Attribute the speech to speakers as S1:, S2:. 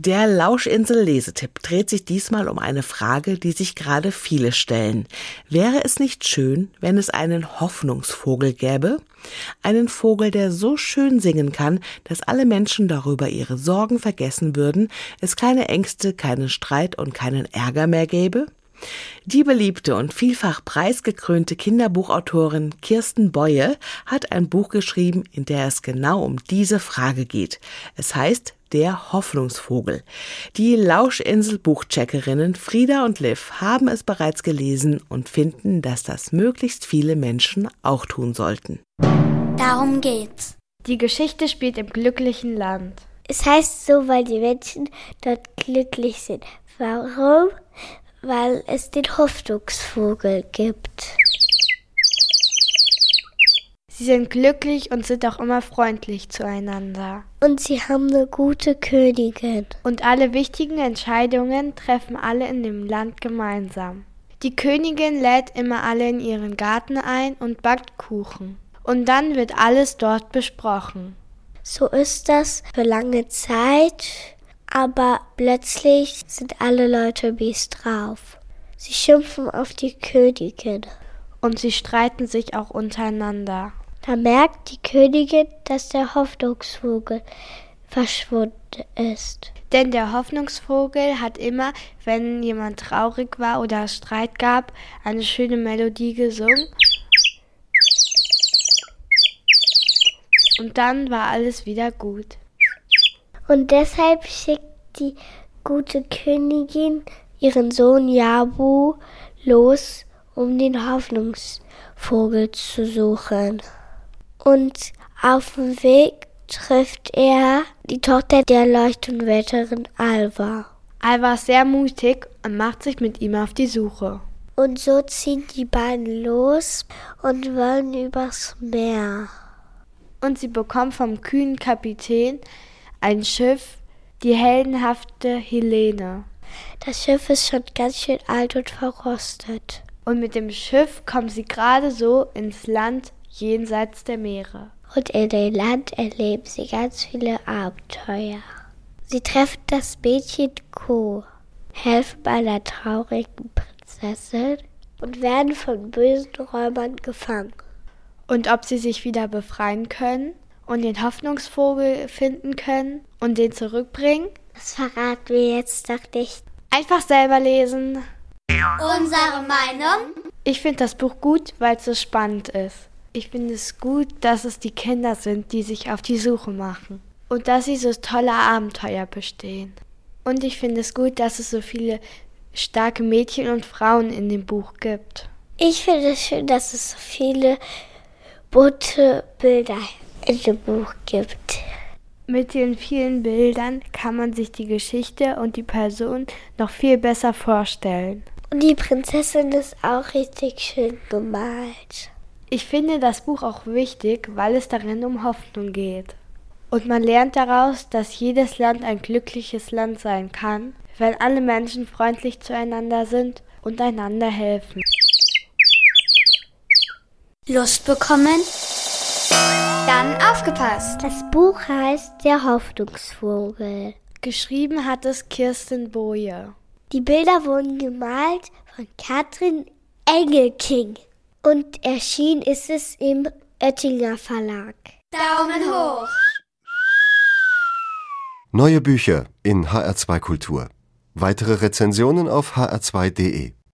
S1: Der Lauschinsel Lesetipp dreht sich diesmal um eine Frage, die sich gerade viele stellen. Wäre es nicht schön, wenn es einen Hoffnungsvogel gäbe? Einen Vogel, der so schön singen kann, dass alle Menschen darüber ihre Sorgen vergessen würden, es keine Ängste, keinen Streit und keinen Ärger mehr gäbe? Die beliebte und vielfach preisgekrönte Kinderbuchautorin Kirsten Boye hat ein Buch geschrieben, in der es genau um diese Frage geht. Es heißt der Hoffnungsvogel. Die Lauschinsel Buchcheckerinnen Frieda und Liv haben es bereits gelesen und finden, dass das möglichst viele Menschen auch tun sollten.
S2: Darum geht's.
S3: Die Geschichte spielt im glücklichen Land.
S2: Es heißt so, weil die Menschen dort glücklich sind. Warum? Weil es den Hoffnungsvogel gibt.
S3: Sie sind glücklich und sind auch immer freundlich zueinander.
S2: Und sie haben eine gute Königin.
S3: Und alle wichtigen Entscheidungen treffen alle in dem Land gemeinsam. Die Königin lädt immer alle in ihren Garten ein und backt Kuchen. Und dann wird alles dort besprochen.
S2: So ist das für lange Zeit, aber plötzlich sind alle Leute mies drauf. Sie schimpfen auf die Königin.
S3: Und sie streiten sich auch untereinander.
S2: Da merkt die Königin, dass der Hoffnungsvogel verschwunden ist.
S3: Denn der Hoffnungsvogel hat immer, wenn jemand traurig war oder es Streit gab, eine schöne Melodie gesungen. Und dann war alles wieder gut.
S2: Und deshalb schickt die gute Königin ihren Sohn Jabu los, um den Hoffnungsvogel zu suchen. Und auf dem Weg trifft er die Tochter der Leuchtenwetterin Alva.
S3: Alva ist sehr mutig und macht sich mit ihm auf die Suche.
S2: Und so ziehen die beiden los und wollen übers Meer.
S3: Und sie bekommen vom kühnen Kapitän ein Schiff, die heldenhafte Helene.
S2: Das Schiff ist schon ganz schön alt und verrostet.
S3: Und mit dem Schiff kommen sie gerade so ins Land jenseits der Meere.
S2: Und in dem Land erleben sie ganz viele Abenteuer. Sie treffen das Mädchen Ko, helfen einer traurigen Prinzessin und werden von bösen Räubern gefangen.
S3: Und ob sie sich wieder befreien können und den Hoffnungsvogel finden können und den zurückbringen?
S2: Das verraten wir jetzt doch nicht.
S3: Einfach selber lesen.
S4: Unsere Meinung?
S3: Ich finde das Buch gut, weil es so spannend ist. Ich finde es gut, dass es die Kinder sind, die sich auf die Suche machen. Und dass sie so tolle Abenteuer bestehen. Und ich finde es gut, dass es so viele starke Mädchen und Frauen in dem Buch gibt.
S2: Ich finde es schön, dass es so viele bunte Bilder in Buch gibt.
S3: Mit den vielen Bildern kann man sich die Geschichte und die Person noch viel besser vorstellen.
S2: Und die Prinzessin ist auch richtig schön gemalt.
S3: Ich finde das Buch auch wichtig, weil es darin um Hoffnung geht. Und man lernt daraus, dass jedes Land ein glückliches Land sein kann, wenn alle Menschen freundlich zueinander sind und einander helfen.
S4: Lust bekommen? Dann aufgepasst!
S2: Das Buch heißt Der Hoffnungsvogel.
S3: Geschrieben hat es Kirsten Boje.
S2: Die Bilder wurden gemalt von Katrin Engelking und erschienen ist es im Oettinger Verlag.
S4: Daumen hoch!
S5: Neue Bücher in HR2 Kultur. Weitere Rezensionen auf hr2.de.